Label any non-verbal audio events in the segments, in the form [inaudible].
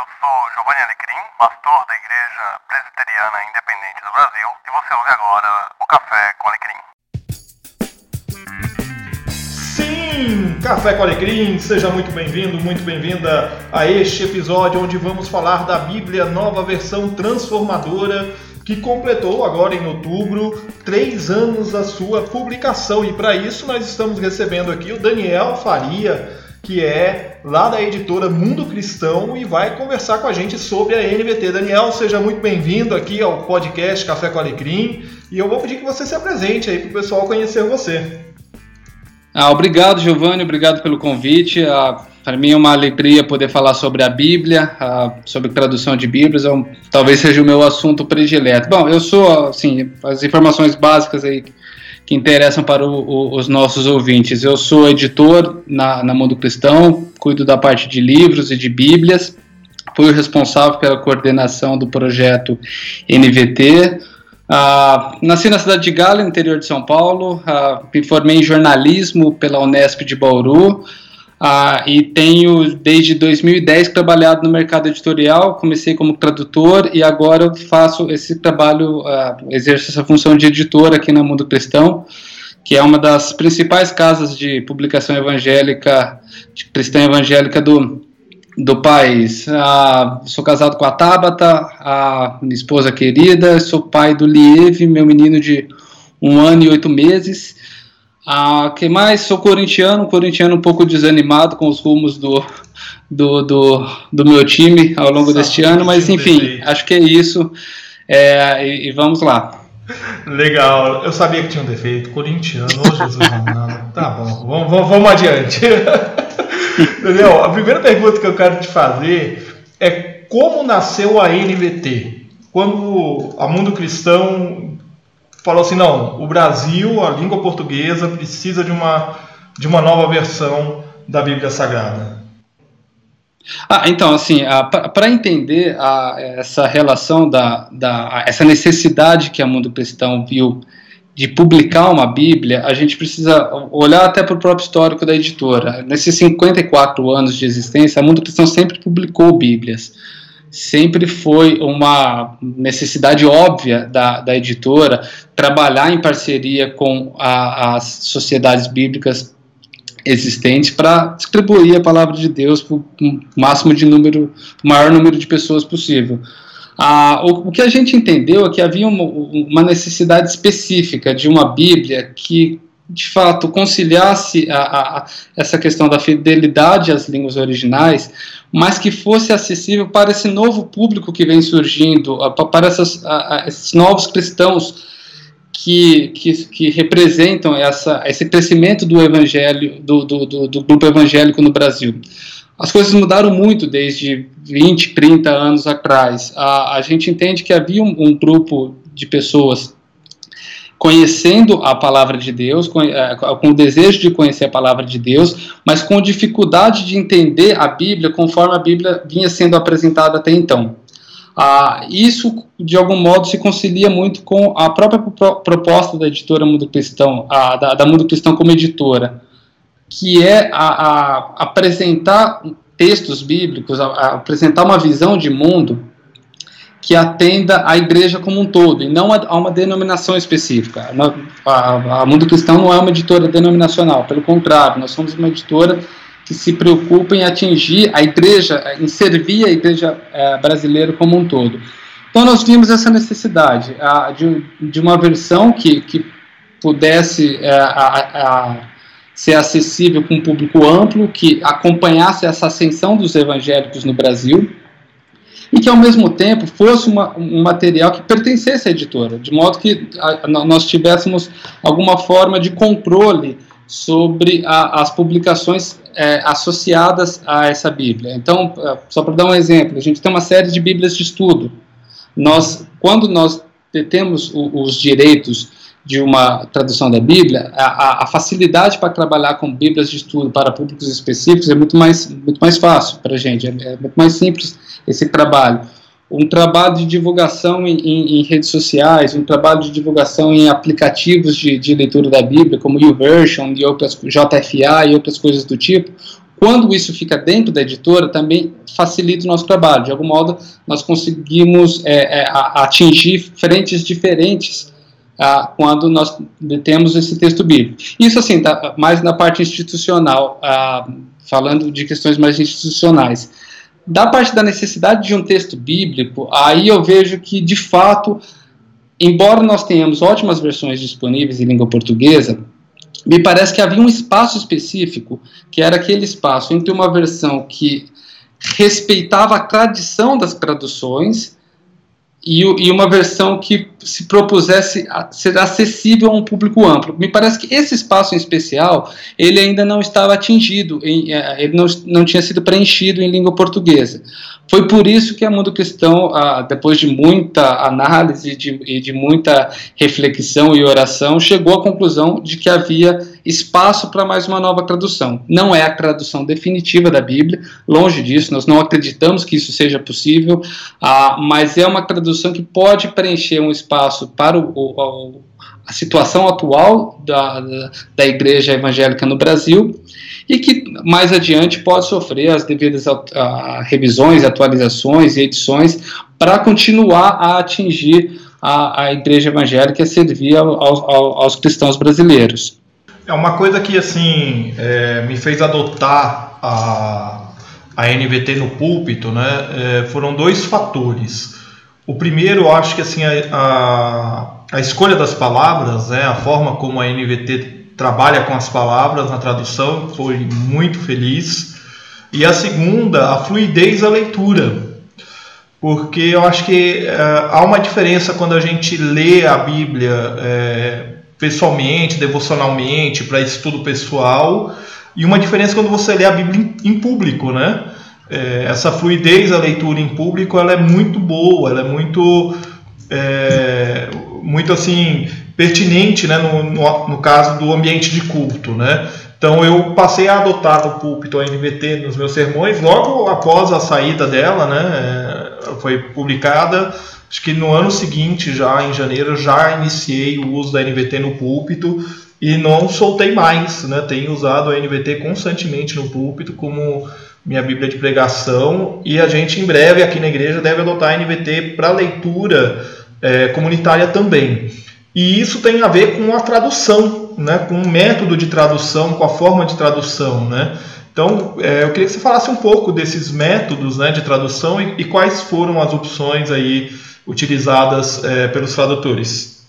eu sou Giovanni Alecrim, pastor da Igreja Presbiteriana Independente do Brasil, e você ouve agora o Café com Alecrim. Sim, Café com Alecrim, seja muito bem-vindo, muito bem-vinda a este episódio onde vamos falar da Bíblia Nova Versão Transformadora que completou agora em outubro três anos da sua publicação. E para isso nós estamos recebendo aqui o Daniel Faria, que é lá da editora Mundo Cristão e vai conversar com a gente sobre a NVT. Daniel, seja muito bem-vindo aqui ao podcast Café com Alecrim e eu vou pedir que você se apresente aí para o pessoal conhecer você. Ah, obrigado, Giovanni, obrigado pelo convite. Ah, para mim é uma alegria poder falar sobre a Bíblia, ah, sobre tradução de Bíblias, é um, talvez seja o meu assunto predileto. Bom, eu sou, assim, as informações básicas aí que interessam para o, o, os nossos ouvintes. Eu sou editor na, na Mundo Cristão, cuido da parte de livros e de Bíblias, fui o responsável pela coordenação do projeto NVT. Uh, nasci na cidade de Gala, interior de São Paulo, uh, me formei em jornalismo pela Unesp de Bauru, Uh, e tenho desde 2010 trabalhado no mercado editorial. Comecei como tradutor e agora faço esse trabalho, uh, exerço essa função de editor aqui na Mundo Cristão, que é uma das principais casas de publicação evangélica, de cristã evangélica do, do país. Uh, sou casado com a Tabata, a minha esposa querida, sou pai do Lieve, meu menino de um ano e oito meses. Ah, que mais? Sou corintiano, corintiano um pouco desanimado com os rumos do, do, do, do meu time ao longo deste ano, mas enfim, acho que é isso. É, e, e, vamos lá. Legal, eu sabia que tinha um defeito. Corintiano, oh Jesus amado. Tá bom, vamos, vamos, vamos adiante. [laughs] Daniel, a primeira pergunta que eu quero te fazer é como nasceu a NVT? Quando a Mundo Cristão falou assim: não, o Brasil, a língua portuguesa, precisa de uma, de uma nova versão da Bíblia Sagrada? Ah, então, assim, para entender a, essa relação, da, da, essa necessidade que a Mundo Cristão viu de publicar uma Bíblia, a gente precisa olhar até para o próprio histórico da editora. Nesses 54 anos de existência, a Mundo Cristão sempre publicou Bíblias sempre foi uma necessidade óbvia da, da editora trabalhar em parceria com as sociedades bíblicas existentes para distribuir a palavra de Deus para o máximo de número, maior número de pessoas possível. Ah, o, o, que a gente entendeu é que havia uma, uma necessidade específica de uma Bíblia que de fato conciliasse a, a, essa questão da fidelidade às línguas originais, mas que fosse acessível para esse novo público que vem surgindo, para essas, a, esses novos cristãos que, que, que, representam essa, esse crescimento do evangelho, do, do, do, do grupo evangélico no Brasil. As coisas mudaram muito desde 20, 30 anos atrás. A, a gente entende que havia um, um grupo de pessoas conhecendo a palavra de Deus, é, com, o desejo de conhecer a palavra de Deus, mas com dificuldade de entender a Bíblia conforme a Bíblia vinha sendo apresentada até então. Ah, isso, de algum modo, se concilia muito com a própria proposta da editora Mundo Cristão, da, da Mundo Cristão como editora, que é a, a apresentar textos bíblicos, a, apresentar uma visão de mundo que atenda à igreja como um todo, e não a, uma denominação específica. A, Mundo Cristão não é uma editora denominacional, pelo contrário, nós somos uma editora que se preocupa em atingir a igreja, em servir a igreja é, brasileira como um todo. Então nós vimos essa necessidade a, de, de uma versão que, que pudesse é, a, ser acessível com um público amplo, que acompanhasse essa ascensão dos evangélicos no Brasil, e que ao mesmo tempo fosse uma, um material que pertencesse à editora, de modo que a, nós tivéssemos alguma forma de controle sobre a, as publicações é, associadas a essa Bíblia. Então, é, só para dar um exemplo, a gente tem uma série de Bíblias de estudo. Nós, quando nós temos os direitos de uma tradução da Bíblia, a, a, facilidade para trabalhar com Bíblias de estudo para públicos específicos é muito mais, muito mais fácil para a gente, é, é, muito mais simples esse trabalho. Um trabalho de divulgação em, em, em redes sociais, um trabalho de divulgação em aplicativos de, de leitura da Bíblia, como YouVersion e outras, JFA e outras coisas do tipo, quando isso fica dentro da editora, também facilita o nosso trabalho. De algum modo, nós conseguimos é, é, atingir frentes diferentes ah, quando nós temos esse texto bíblico. Isso, assim, tá mais na parte institucional, ah, falando de questões mais institucionais. Da parte da necessidade de um texto bíblico, aí eu vejo que, de fato, embora nós tenhamos ótimas versões disponíveis em língua portuguesa, me parece que havia um espaço específico, que era aquele espaço entre uma versão que respeitava a tradição das traduções e, e, uma versão que se propusesse a ser acessível a um público amplo. Me parece que esse espaço em especial ele ainda não estava atingido, em, é, ele não, não tinha sido preenchido em língua portuguesa. Foi por isso que a Mundo Cristão, depois de muita análise de, e de muita reflexão e oração, chegou à conclusão de que havia espaço para mais uma nova tradução. Não é a tradução definitiva da Bíblia, longe disso, nós não acreditamos que isso seja possível, ah, mas é uma tradução que pode preencher um espaço para o, o, a situação atual da, da, igreja evangélica no Brasil e que mais adiante pode sofrer as devidas a, a, revisões, atualizações e edições para continuar a atingir a, a igreja evangélica e servir ao, ao, aos cristãos brasileiros. É uma coisa que assim é, me fez adotar a, a NVT no púlpito, né? É, foram dois fatores. O primeiro, eu acho que assim a, a, a escolha das palavras, né? A forma como a NVT trabalha com as palavras na tradução, foi muito feliz. E a segunda, a fluidez da leitura. Porque eu acho que é, há uma diferença quando a gente lê a Bíblia é, pessoalmente, devocionalmente, para estudo pessoal, e uma diferença quando você lê a Bíblia em, público, né? É, essa fluidez da leitura em público ela é muito boa, ela é muito, é, muito assim pertinente, né, no, no, no, caso do ambiente de culto, né? Então eu passei a adotar o púlpito a nos meus sermões logo após a saída dela, né? É, foi publicada. Acho que no ano seguinte, já em janeiro, já iniciei o uso da NVT no púlpito e não soltei mais, né? Tenho usado a NVT constantemente no púlpito como minha Bíblia de pregação e a gente em breve aqui na igreja deve adotar a NVT para leitura é, comunitária também. E isso tem a ver com a tradução, né? com o método de tradução, com a forma de tradução. Né? Então, é, eu queria que você falasse um pouco desses métodos né, de tradução e, e quais foram as opções aí utilizadas é, pelos tradutores.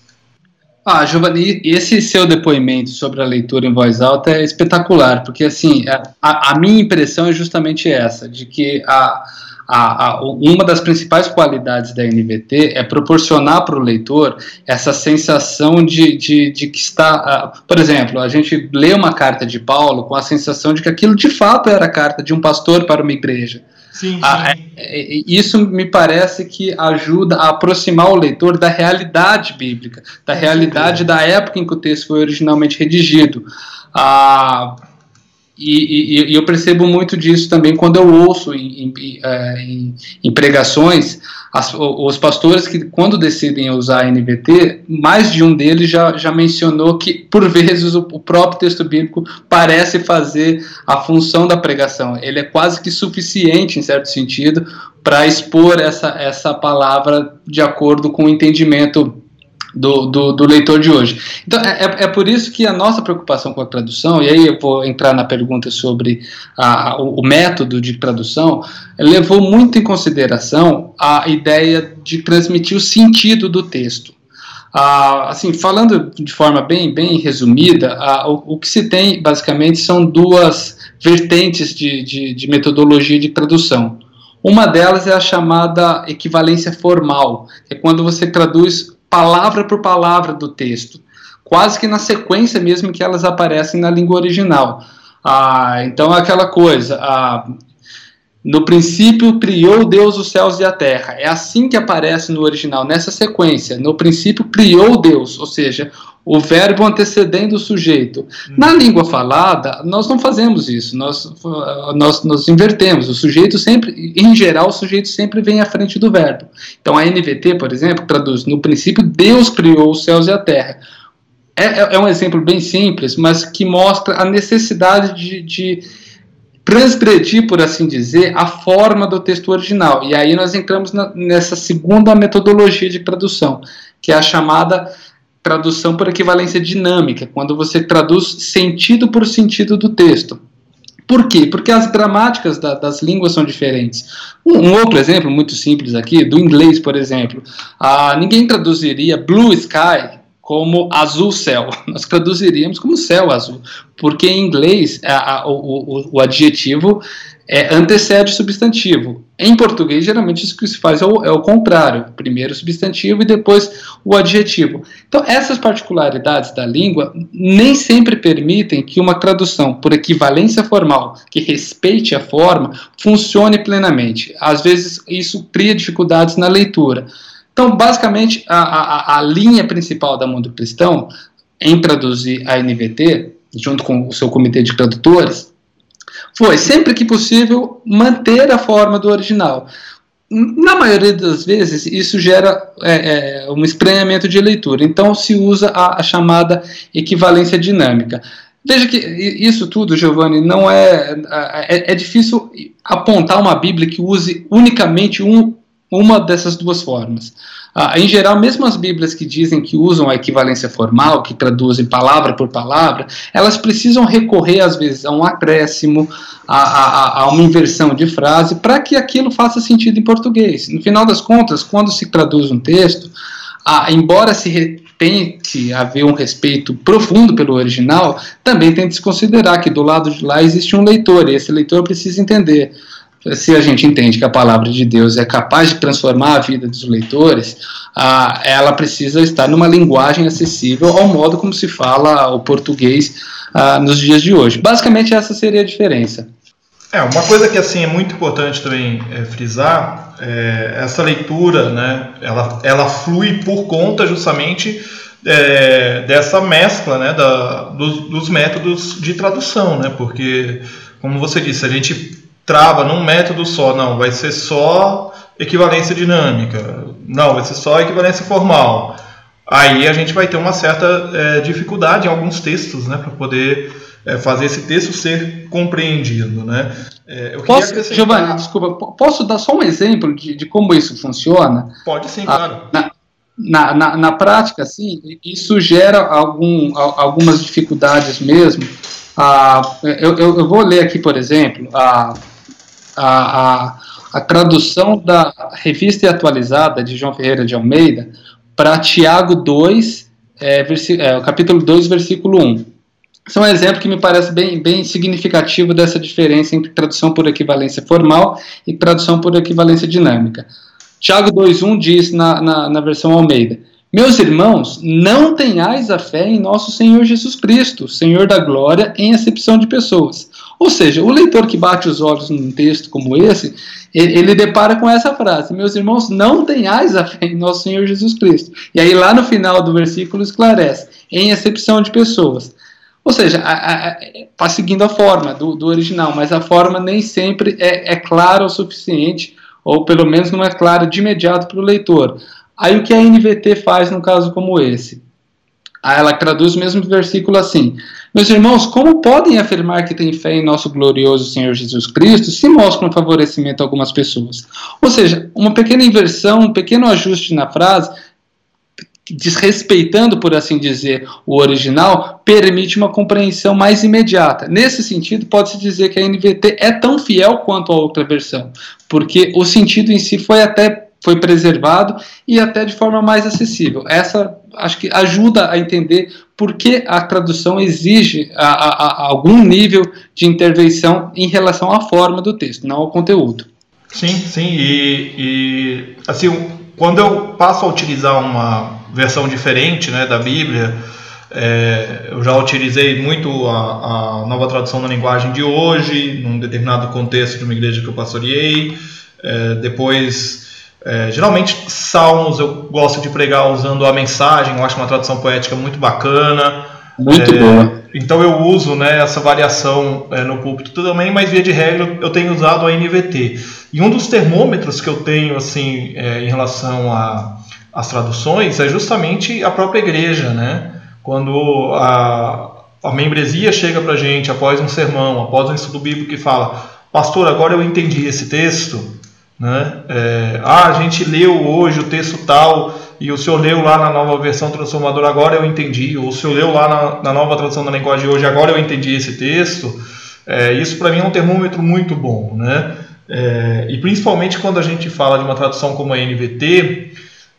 Ah, Giovanni, esse seu depoimento sobre a leitura em voz alta é espetacular, porque assim, a, a minha impressão é justamente essa, de que a, a, a, uma das principais qualidades da NVT é proporcionar para o leitor essa sensação de, de, de que está. Por exemplo, a gente lê uma carta de Paulo com a sensação de que aquilo de fato era a carta de um pastor para uma igreja. Sim, ah, sim. É, é, isso me parece que ajuda a aproximar o leitor da realidade bíblica, da realidade da época em que o texto foi originalmente redigido. Ah, e, e, e, eu percebo muito disso também quando eu ouço em, em, em, em pregações as, os pastores que, quando decidem usar a NVT, mais de um deles já, já mencionou que, por vezes, o, o próprio texto bíblico parece fazer a função da pregação. Ele é quase que suficiente, em certo sentido, para expor essa, essa palavra de acordo com o entendimento do, do, do, leitor de hoje. Então, é, é, é por isso que a nossa preocupação com a tradução, e aí eu vou entrar na pergunta sobre a, o, o, método de tradução, levou muito em consideração a ideia de transmitir o sentido do texto. Ah, assim, falando de forma bem, bem resumida, ah, o, o, que se tem basicamente são duas vertentes de, de, de metodologia de tradução. Uma delas é a chamada equivalência formal, que é quando você traduz palavra por palavra do texto, quase que na sequência mesmo que elas aparecem na língua original. Ah, então, aquela coisa, ah, no princípio criou Deus os céus e a terra. É assim que aparece no original, nessa sequência. No princípio criou Deus, ou seja, o verbo antecedendo o sujeito. Na língua falada, nós não fazemos isso, nós, nós, nós invertemos. O sujeito sempre, em geral, o sujeito sempre vem à frente do verbo. Então a NVT, por exemplo, traduz: no princípio, Deus criou os céus e a terra. É, é, é um exemplo bem simples, mas que mostra a necessidade de, de transgredir, por assim dizer, a forma do texto original. E aí nós entramos na, nessa segunda metodologia de tradução, que é a chamada tradução por equivalência dinâmica, quando você traduz sentido por sentido do texto. Por quê? Porque as gramáticas da, das línguas são diferentes. Um, um, outro exemplo muito simples aqui, do inglês, por exemplo. Ah, ninguém traduziria blue sky como azul céu. [laughs] Nós traduziríamos como céu azul, porque em inglês a, a, o, o, adjetivo é, antecede o substantivo. Em português, geralmente isso que se faz é o, é o, contrário: primeiro o substantivo e depois o adjetivo. Então, essas particularidades da língua nem sempre permitem que uma tradução por equivalência formal, que respeite a forma, funcione plenamente. Às vezes, isso cria dificuldades na leitura. Então, basicamente, a, a, a linha principal da Mundo Cristão em traduzir a NVT, junto com o seu comitê de tradutores, foi, sempre que possível, manter a forma do original. Na maioria das vezes, isso gera é, é, um estranhamento de leitura, então se usa a, a chamada equivalência dinâmica. Veja que isso tudo, Giovanni, não é, é, é, difícil apontar uma Bíblia que use unicamente um uma dessas duas formas. Ah, em geral, mesmo as Bíblias que dizem que usam a equivalência formal, que traduzem palavra por palavra, elas precisam recorrer, às vezes, a um acréscimo, a, a, a uma inversão de frase, para que aquilo faça sentido em português. No final das contas, quando se traduz um texto, ah, embora se tente haver um respeito profundo pelo original, também tem que se considerar que do lado de lá existe um leitor, e esse leitor precisa entender se a gente entende que a palavra de Deus é capaz de transformar a vida dos leitores, ah, ela precisa estar numa linguagem acessível ao modo como se fala o português ah, nos dias de hoje. Basicamente, essa seria a diferença. É, uma coisa que assim é muito importante também é, frisar, é, essa leitura, né, ela, ela flui por conta justamente é, dessa mescla né, da, dos, dos métodos de tradução, né, porque, como você disse, a gente trava num método só, não, vai ser só equivalência dinâmica, não, vai ser só equivalência formal. Aí a gente vai ter uma certa é, dificuldade em alguns textos, né, para poder é, fazer esse texto ser compreendido, né. É, posso, acrescentar... Giovanni, desculpa, posso dar só um exemplo de, de como isso funciona? Pode sim, ah, claro. Na, na, na, na, prática, sim, isso gera algum, algumas dificuldades mesmo. Ah, eu, eu, eu, vou ler aqui, por exemplo, a a, a, a tradução da revista atualizada de João Ferreira de Almeida para Tiago 2, é, é, capítulo 2, versículo 1. Esse é um exemplo que me parece bem, bem significativo dessa diferença entre tradução por equivalência formal e tradução por equivalência dinâmica. Tiago 2,1 diz na, na, na versão Almeida: Meus irmãos, não tenhais a fé em nosso Senhor Jesus Cristo, Senhor da glória, em acepção de pessoas ou seja, o leitor que bate os olhos num texto como esse, ele, ele depara com essa frase: Meus irmãos, não tenhais a fé em nosso Senhor Jesus Cristo. E aí, lá no final do versículo, esclarece: em exceção de pessoas. Ou seja, está seguindo a forma do, do, original, mas a forma nem sempre é, é clara o suficiente, ou pelo menos não é clara de imediato para o leitor. Aí o que a NVT faz num caso como esse? Aí ela traduz o mesmo versículo assim: Meus irmãos, como podem afirmar que têm fé em nosso glorioso Senhor Jesus Cristo se mostram favorecimento a algumas pessoas? Ou seja, uma pequena inversão, um pequeno ajuste na frase, desrespeitando, por assim dizer, o original, permite uma compreensão mais imediata. Nesse sentido, pode-se dizer que a NVT é tão fiel quanto a outra versão, porque o sentido em si foi até foi preservado e até de forma mais acessível. Essa acho que ajuda a entender por que a tradução exige a, a, a algum nível de intervenção em relação à forma do texto, não ao conteúdo. Sim, sim, e, e assim, quando eu passo a utilizar uma versão diferente né, da Bíblia, é, eu já utilizei muito a, a, nova tradução da linguagem de hoje, num determinado contexto de uma igreja que eu pastoreei. É, depois é, geralmente, salmos eu gosto de pregar usando a mensagem, eu acho uma tradução poética muito bacana. Muito é, boa. Então eu uso né, essa variação é, no púlpito também, mas via de regra eu tenho usado a NVT. E um dos termômetros que eu tenho assim é, em relação às traduções é justamente a própria igreja, né? Quando a, a membresia chega para a gente após um sermão, após um estudo bíblico e fala: Pastor, agora eu entendi esse texto. Né? É, ah, a gente leu hoje o texto tal e o senhor leu lá na nova versão transformadora, agora eu entendi. Ou o senhor leu lá na, na nova tradução da linguagem de hoje, agora eu entendi esse texto. É, isso para mim é um termômetro muito bom. Né? É, e principalmente quando a gente fala de uma tradução como a NVT,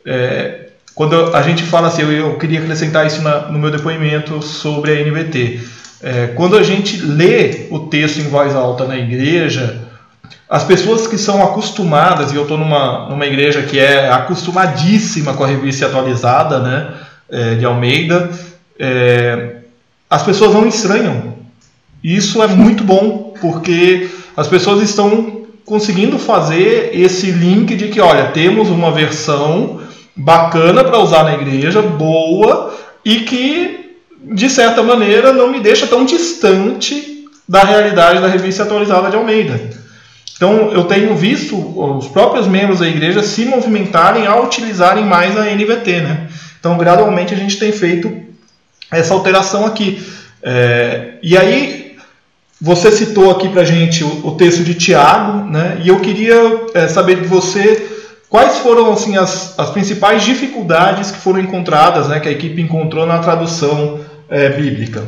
é, quando a gente fala assim, eu, eu queria acrescentar isso na, no meu depoimento sobre a NVT. É, quando a gente lê o texto em voz alta na igreja, as pessoas que são acostumadas, e eu estou numa, numa igreja que é acostumadíssima com a revista atualizada né, é, de Almeida, é, as pessoas não estranham. E isso é muito bom, porque as pessoas estão conseguindo fazer esse link de que, olha, temos uma versão bacana para usar na igreja, boa e que de certa maneira não me deixa tão distante da realidade da revista atualizada de Almeida. Então eu tenho visto os próprios membros da igreja se movimentarem a utilizarem mais a NVT, né? Então gradualmente a gente tem feito essa alteração aqui. É, e aí você citou aqui para gente o, o, texto de Tiago, né? E eu queria é, saber de você Quais foram assim as, as principais dificuldades que foram encontradas, né, que a equipe encontrou na tradução é, bíblica?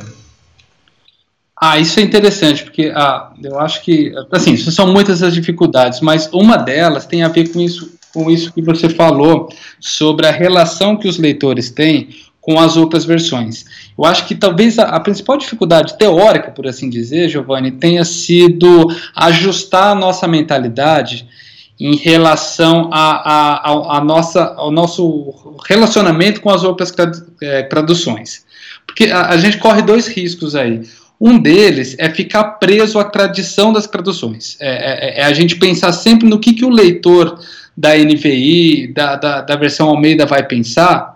Ah, isso é interessante, porque ah, eu acho que, assim, são muitas as dificuldades, mas uma delas tem a ver com isso, com isso que você falou sobre a relação que os leitores têm com as outras versões. Eu acho que talvez a, a, principal dificuldade teórica, por assim dizer, Giovanni, tenha sido ajustar a nossa mentalidade em relação a, a, a, nossa, ao nosso relacionamento com as outras é, traduções. Porque a, a, gente corre dois riscos aí. Um deles é ficar preso à tradição das traduções. É, é, é a gente pensar sempre no que, que o leitor da NVI, da, da, da versão Almeida vai pensar,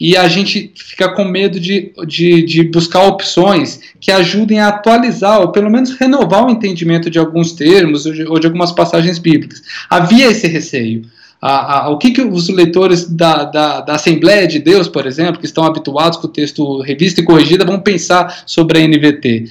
e a gente fica com medo de, de, de, buscar opções que ajudem a atualizar, ou pelo menos renovar o entendimento de alguns termos ou de, ou de algumas passagens bíblicas. Havia esse receio. A, a, o que, que os leitores da, da, da, Assembleia de Deus, por exemplo, que estão habituados com o texto revista e corrigida, vão pensar sobre a NVT?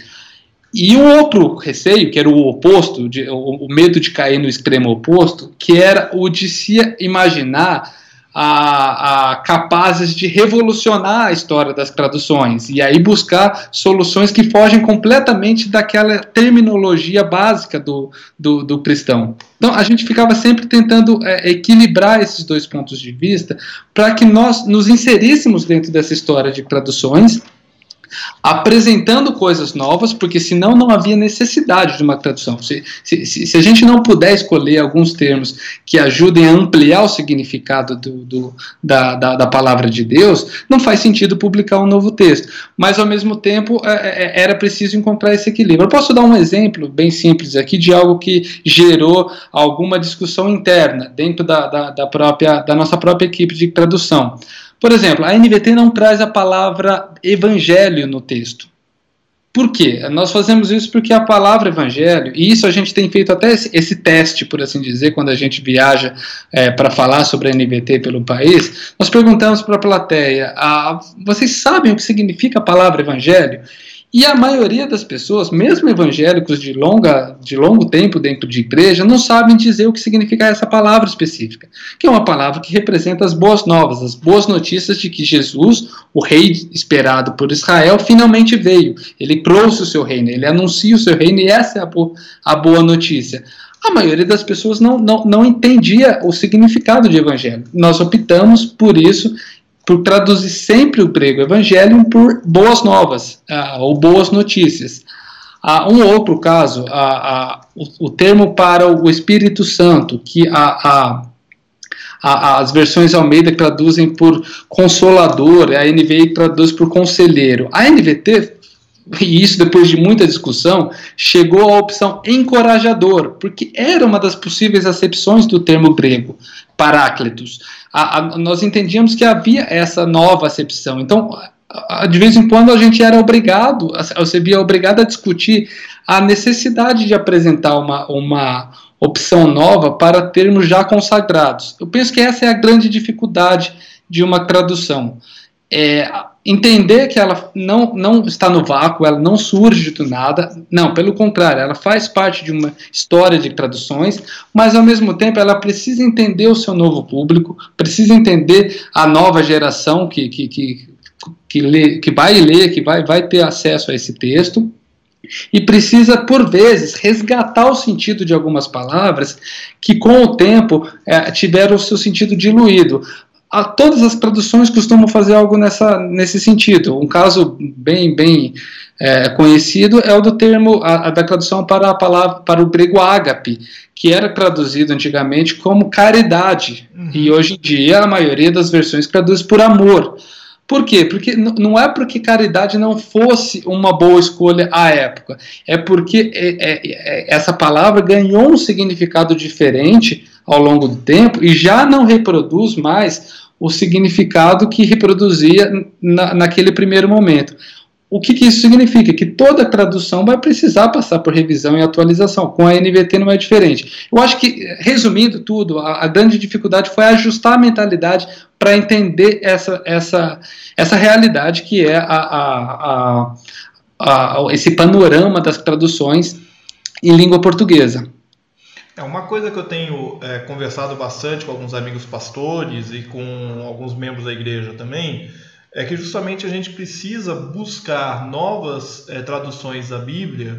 E um outro receio, que era o oposto, de, o, o medo de cair no extremo oposto, que era o de se imaginar a, a, capazes de revolucionar a história das traduções e aí buscar soluções que fogem completamente daquela terminologia básica do, do, do cristão. Então a gente ficava sempre tentando é, equilibrar esses dois pontos de vista para que nós nos inseríssemos dentro dessa história de traduções apresentando coisas novas, porque senão não havia necessidade de uma tradução. Se, se, se, a gente não puder escolher alguns termos que ajudem a ampliar o significado do, do, da, da, da, palavra de Deus, não faz sentido publicar um novo texto. Mas, ao mesmo tempo, é, é, é, era preciso encontrar esse equilíbrio. Eu posso dar um exemplo bem simples aqui de algo que gerou alguma discussão interna dentro da, da, da própria, da nossa própria equipe de tradução. Por exemplo, a NVT não traz a palavra evangelho no texto. Por quê? Nós fazemos isso porque a palavra evangelho, e isso a gente tem feito até esse, esse teste, por assim dizer, quando a gente viaja é, para falar sobre a NVT pelo país, nós perguntamos para a plateia: ah, vocês sabem o que significa a palavra evangelho? E a maioria das pessoas, mesmo evangélicos de, longa, de longo tempo dentro de igreja, não sabem dizer o que significa essa palavra específica, que é uma palavra que representa as boas novas, as boas notícias de que Jesus, o rei esperado por Israel, finalmente veio. Ele trouxe o seu reino, ele anuncia o seu reino e essa é a, bo a boa notícia. A maioria das pessoas não, não, não entendia o significado de evangelho. Nós optamos por isso por traduzir sempre o grego evangelium por boas novas uh, ou boas notícias. Uh, um outro caso, uh, o, o, termo para o Espírito Santo, que a, as versões Almeida traduzem por consolador, a NVI traduz por conselheiro. A NVT, [laughs] e isso depois de muita discussão, chegou à opção encorajador, porque era uma das possíveis acepções do termo grego, paráclitos a, a, nós entendíamos que havia essa nova acepção. Então, a, de vez em quando a gente era obrigado, você via obrigado a discutir a necessidade de apresentar uma, uma opção nova para termos já consagrados. Eu penso que essa é a grande dificuldade de uma tradução. É, entender que ela não, não está no vácuo, ela não surge do nada, não, pelo contrário, ela faz parte de uma história de traduções, mas ao mesmo tempo ela precisa entender o seu novo público, precisa entender a nova geração que, que, que, que, lê, que vai ler, que vai, vai ter acesso a esse texto, e precisa, por vezes, resgatar o sentido de algumas palavras que, com o tempo, é, tiveram o seu sentido diluído a, todas as traduções costumam fazer algo nessa, nesse sentido. Um caso bem, bem é, conhecido é o do termo, a, a, da tradução para a palavra, para o grego ágape, que era traduzido antigamente como caridade, uhum. e hoje em dia a maioria das versões traduz por amor. Por quê? Porque não é porque caridade não fosse uma boa escolha à época, é porque é, é, é, essa palavra ganhou um significado diferente ao longo do tempo e já não reproduz mais o significado que reproduzia na, naquele primeiro momento. O que, que, isso significa? Que toda tradução vai precisar passar por revisão e atualização. Com a NVT não é diferente. Eu acho que, resumindo tudo, a, a grande dificuldade foi ajustar a mentalidade para entender essa, essa, essa realidade que é a, a, esse panorama das traduções em língua portuguesa. É uma coisa que eu tenho é, conversado bastante com alguns amigos pastores e com alguns membros da igreja também, é que justamente a gente precisa buscar novas é, traduções da Bíblia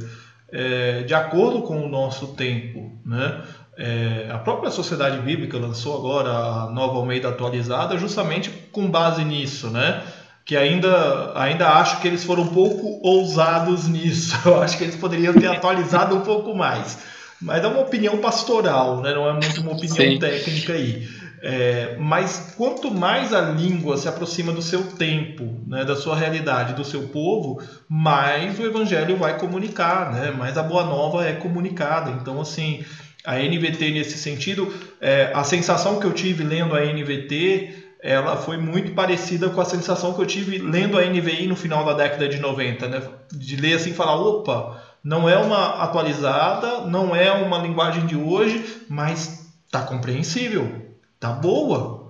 é, de acordo com o nosso tempo, né? É, a própria Sociedade Bíblica lançou agora a nova Almeida atualizada justamente com base nisso, né? Que ainda, ainda acho que eles foram um pouco ousados [laughs] nisso. Eu acho que eles poderiam ter atualizado um pouco mais. Mas é uma opinião pastoral, né? não é muito uma opinião Sim. técnica aí. É, mas quanto mais a língua se aproxima do seu tempo, né, da sua realidade, do seu povo, mais o evangelho vai comunicar, né, mais a boa nova é comunicada. Então, assim, a NVT nesse sentido, é, a sensação que eu tive lendo a NVT, ela foi muito parecida com a sensação que eu tive lendo a NVI no final da década de 90, né, de ler assim e falar, opa, não é uma atualizada, não é uma linguagem de hoje, mas tá compreensível, tá boa.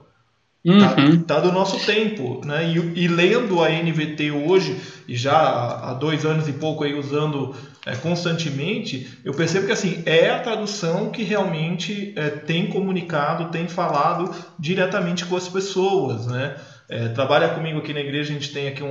Tá, uhum. Tá, tá, do nosso tempo, né? E, e, lendo a NVT hoje, e já há dois anos e pouco aí usando é, constantemente, eu percebo que assim é a tradução que realmente é, tem comunicado, tem falado diretamente com as pessoas, né? É, trabalha comigo aqui na igreja, a gente tem aqui um,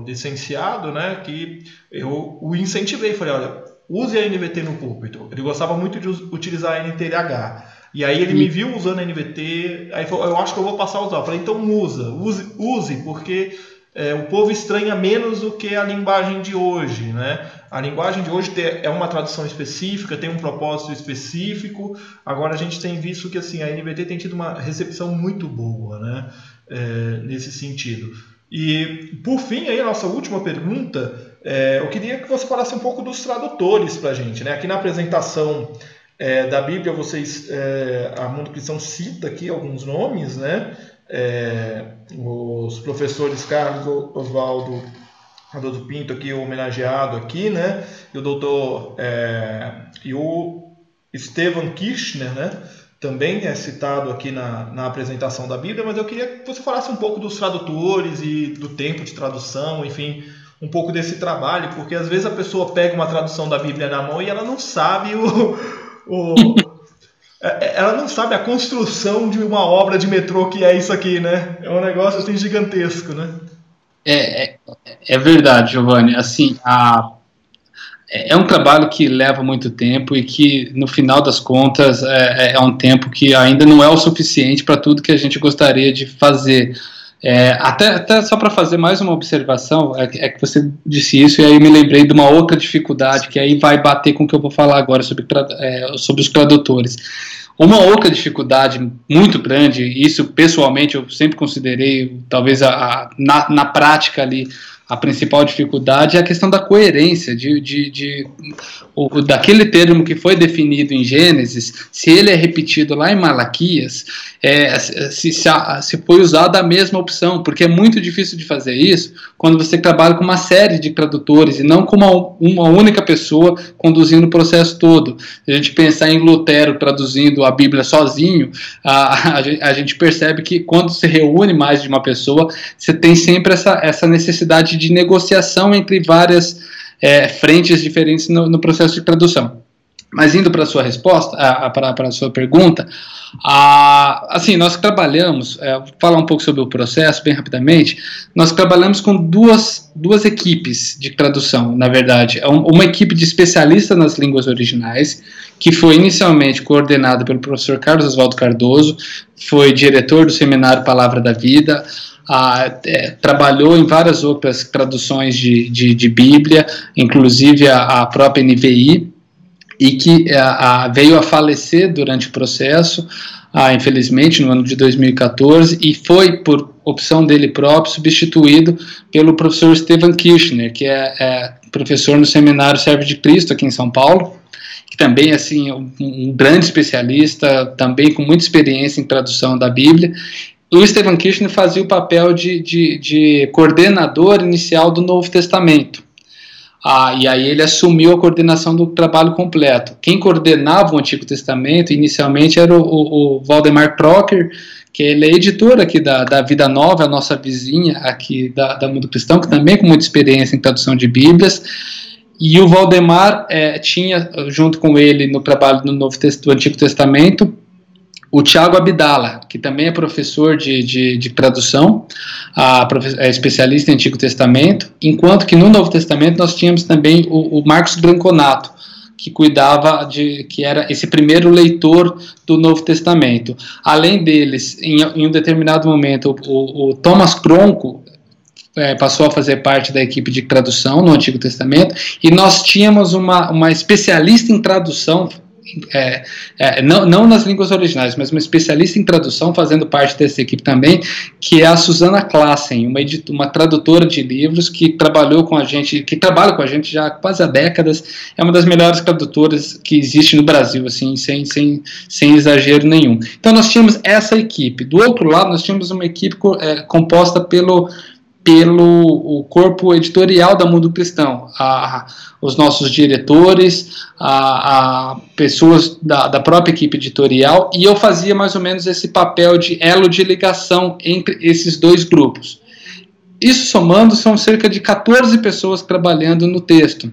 um licenciado, né, que eu o incentivei, falei, olha, use a NVT no púlpito. Ele gostava muito de utilizar a NTLH. E aí ele me viu usando a NVT, aí falou, eu acho que eu vou passar a usar. Eu falei, então usa, use, use porque é, o povo estranha menos do que a linguagem de hoje, né? A linguagem de hoje é uma tradução específica, tem um propósito específico. Agora a gente tem visto que assim a NVT tem tido uma recepção muito boa, né? É, nesse sentido. E, por fim, aí, a nossa última pergunta, é, eu queria que você falasse um pouco dos tradutores para a gente. Né? Aqui na apresentação é, da Bíblia, vocês, é, a Mundo Cristão cita aqui alguns nomes, né? É, os professores Carlos Oswaldo Adolfo Pinto aqui homenageado aqui, né? E o doutor é, e o Estevan Kirchner, né? Também é citado aqui na, na apresentação da Bíblia, mas eu queria que você falasse um pouco dos tradutores e do tempo de tradução, enfim, um pouco desse trabalho, porque às vezes a pessoa pega uma tradução da Bíblia na mão e ela não sabe o, o é, é, ela não sabe a construção de uma obra de metrô que é isso aqui, né? É um negócio assim gigantesco, né? É, é, é verdade, Giovanni. Assim, a é, é um trabalho que leva muito tempo e que, no final das contas, é, é, é um tempo que ainda não é o suficiente para tudo que a gente gostaria de fazer. É, até, até só para fazer mais uma observação, é, é, que você disse isso e aí me lembrei de uma outra dificuldade que aí vai bater com o que eu vou falar agora sobre, é, sobre os tradutores. Uma outra dificuldade muito grande, isso pessoalmente eu sempre considerei, talvez a, a na, na prática ali, a principal dificuldade é a questão da coerência, de, de, de o, daquele termo que foi definido em Gênesis, se ele é repetido lá em Malaquias, é, se, se, se foi usada a mesma opção, porque é muito difícil de fazer isso quando você trabalha com uma série de tradutores e não com uma, uma única pessoa conduzindo o processo todo. Se a gente pensar em Lutero traduzindo a Bíblia sozinho, a, a, a gente percebe que quando se reúne mais de uma pessoa, você tem sempre essa, essa necessidade de negociação entre várias é, frentes diferentes no, no, processo de tradução. Mas indo para a sua resposta, para a sua pergunta, a, assim, nós trabalhamos, é, vou falar um pouco sobre o processo bem rapidamente, nós trabalhamos com duas, duas equipes de tradução, na verdade. É uma equipe de especialistas nas línguas originais, que foi inicialmente coordenada pelo professor Carlos Oswaldo Cardoso, foi diretor do seminário Palavra da Vida, é, trabalhou em várias outras traduções de, de, de Bíblia, inclusive a, a, própria NVI, e que é, a, veio a falecer durante o processo, infelizmente, no ano de 2014, e foi, por opção dele próprio, substituído pelo professor Stephen Kirchner, que é, é professor no Seminário Servo de Cristo, aqui em São Paulo, que também assim um, um grande especialista, também com muita experiência em tradução da Bíblia, o Stephen Kirchner fazia o papel de, de, de coordenador inicial do Novo Testamento. Ah, e aí ele assumiu a coordenação do trabalho completo. Quem coordenava o Antigo Testamento inicialmente era o, o, o Valdemar Crocker, que ele é editor aqui da, da Vida Nova, a nossa vizinha aqui da, da Mundo Cristão, que também com muita experiência em tradução de Bíblias. E o Valdemar é, tinha, junto com ele, no trabalho do, Novo, do Antigo Testamento, o Tiago Abdala, que também é professor de, de, de tradução, a, é especialista em Antigo Testamento, enquanto que no Novo Testamento nós tínhamos também o, o Marcos Branconato, que cuidava de que era esse primeiro leitor do Novo Testamento. Além deles, em, em um determinado momento, o, o Thomas Cronco é, passou a fazer parte da equipe de tradução no Antigo Testamento e nós tínhamos uma, uma especialista em tradução é, é, não, não nas línguas originais, mas uma especialista em tradução fazendo parte dessa equipe também, que é a Susana Klassen, uma, uma tradutora de livros que trabalhou com a gente, que trabalha com a gente já quase há décadas, é uma das melhores tradutoras que existe no Brasil, assim, sem, sem, sem exagero nenhum. Então nós tínhamos essa equipe. Do outro lado, nós tínhamos uma equipe é, composta pelo pelo o corpo editorial da Mundo Cristão, a, os nossos diretores, a, a pessoas da, da, própria equipe editorial, e eu fazia mais ou menos esse papel de elo de ligação entre esses dois grupos. Isso somando, são cerca de 14 pessoas trabalhando no texto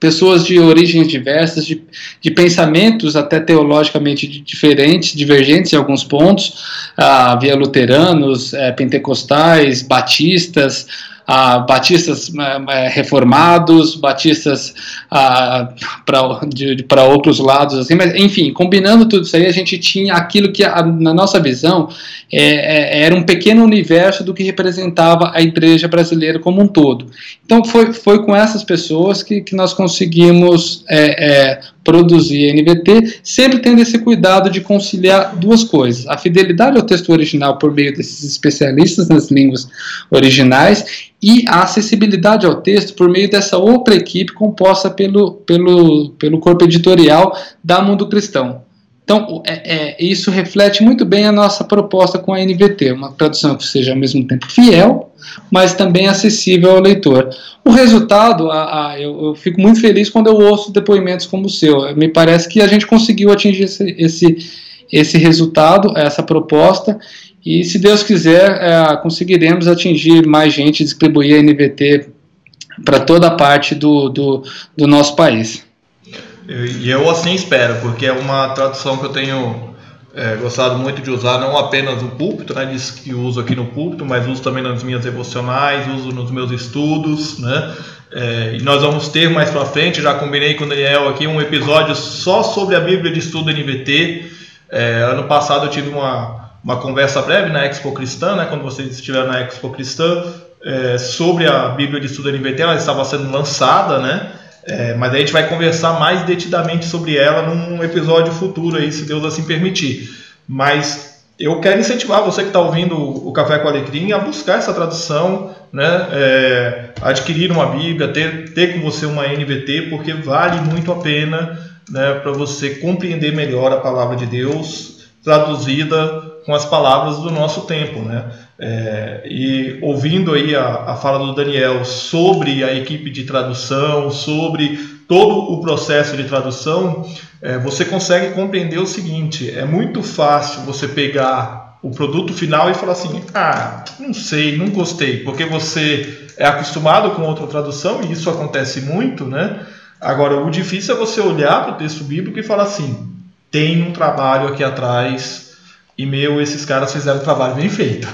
pessoas de origens diversas, de, de pensamentos até teologicamente diferentes, divergentes em alguns pontos, ah, luteranos, eh, pentecostais, batistas, ah, batistas ah, reformados, batistas ah, para outros lados, assim, mas enfim, combinando tudo isso aí, a gente tinha aquilo que, a, na nossa visão, é, é, era um pequeno universo do que representava a igreja brasileira como um todo. Então, foi, foi com essas pessoas que, que nós conseguimos é, é produzir NVT, sempre tendo esse cuidado de conciliar duas coisas: a fidelidade ao texto original por meio desses especialistas nas línguas originais e a acessibilidade ao texto por meio dessa outra equipe composta pelo, pelo, pelo corpo editorial da Mundo Cristão. Então, é, é, isso reflete muito bem a nossa proposta com a NVT, uma tradução que seja ao mesmo tempo fiel, mas também acessível ao leitor. O resultado, a, a, eu, eu, fico muito feliz quando eu ouço depoimentos como o seu. Me parece que a gente conseguiu atingir esse, esse, esse resultado, essa proposta, e se Deus quiser, é, conseguiremos atingir mais gente, distribuir a NVT para toda a parte do, do, do nosso país. E eu assim espero, porque é uma tradução que eu tenho é, gostado muito de usar, não apenas no púlpito, né, que uso aqui no púlpito, mas uso também nas minhas devocionais, uso nos meus estudos, né, é, e nós vamos ter mais para frente, já combinei com o Daniel aqui um episódio só sobre a Bíblia de Estudo NVT. É, ano passado eu tive uma, uma conversa breve na Expo Cristã, né, quando vocês estiveram na Expo Cristã, é, sobre a Bíblia de Estudo NVT, ela estava sendo lançada, né, é, mas a gente vai conversar mais detidamente sobre ela num episódio futuro aí, se Deus assim permitir. Mas eu quero incentivar você que está ouvindo o Café com Alecrim a buscar essa tradução, né? É, adquirir uma Bíblia, ter, ter com você uma NVT, porque vale muito a pena né, para você compreender melhor a palavra de Deus traduzida com as palavras do nosso tempo, né? É, e ouvindo aí a, a fala do Daniel sobre a equipe de tradução, sobre todo o processo de tradução, é, você consegue compreender o seguinte: é muito fácil você pegar o produto final e falar assim, ah, não sei, não gostei, porque você é acostumado com outra tradução e isso acontece muito, né? Agora, o difícil é você olhar para o texto bíblico e falar assim, tem um trabalho aqui atrás e meu, esses caras fizeram um trabalho bem feito.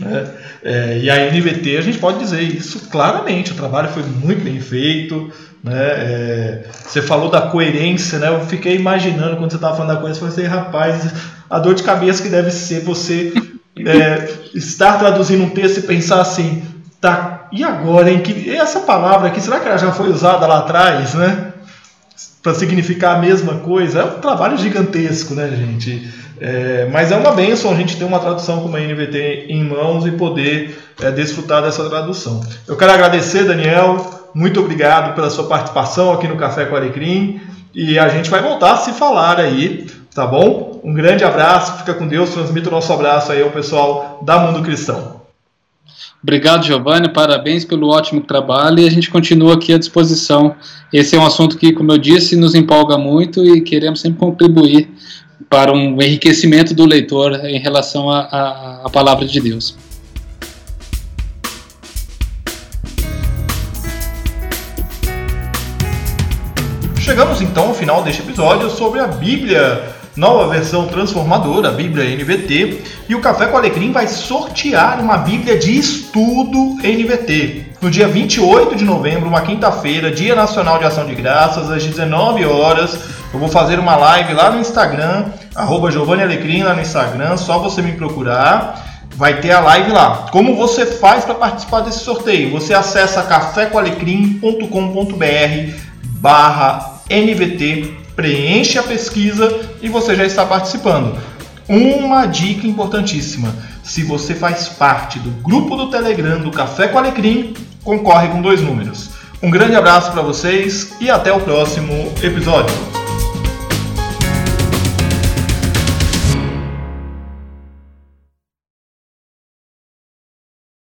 Né? É, e a NVT a gente pode dizer isso claramente, o trabalho foi muito bem feito. Né? É, você falou da coerência, né? eu fiquei imaginando quando você estava falando da coerência, falei assim, rapaz, a dor de cabeça que deve ser você é, estar traduzindo um texto e pensar assim, tá, e agora, em que essa palavra aqui, será que ela já foi usada lá atrás, né? Para significar a mesma coisa? É um trabalho gigantesco, né, gente? É, mas é uma benção a gente ter uma tradução como a NVT em mãos e poder é, desfrutar dessa tradução. Eu quero agradecer, Daniel, muito obrigado pela sua participação aqui no Café com Alecrim e a gente vai voltar a se falar aí, tá bom? Um grande abraço, fica com Deus, transmita o nosso abraço aí ao pessoal da Mundo Cristão. Obrigado, Giovanni, parabéns pelo ótimo trabalho e a gente continua aqui à disposição. Esse é um assunto que, como eu disse, nos empolga muito e queremos sempre contribuir para um enriquecimento do leitor em relação à palavra de Deus. Chegamos então ao final deste episódio sobre a Bíblia, nova versão transformadora, Bíblia NVT, e o Café com Alecrim vai sortear uma Bíblia de estudo NVT. No dia 28 de novembro, uma quinta-feira, Dia Nacional de Ação de Graças, às 19 horas, eu vou fazer uma live lá no Instagram, arroba Giovanni Alecrim lá no Instagram, só você me procurar. Vai ter a live lá. Como você faz para participar desse sorteio? Você acessa cafécoalecrim.com.br barra NVT, preenche a pesquisa e você já está participando. Uma dica importantíssima: se você faz parte do grupo do Telegram do Café com Alecrim, concorre com dois números. Um grande abraço para vocês e até o próximo episódio.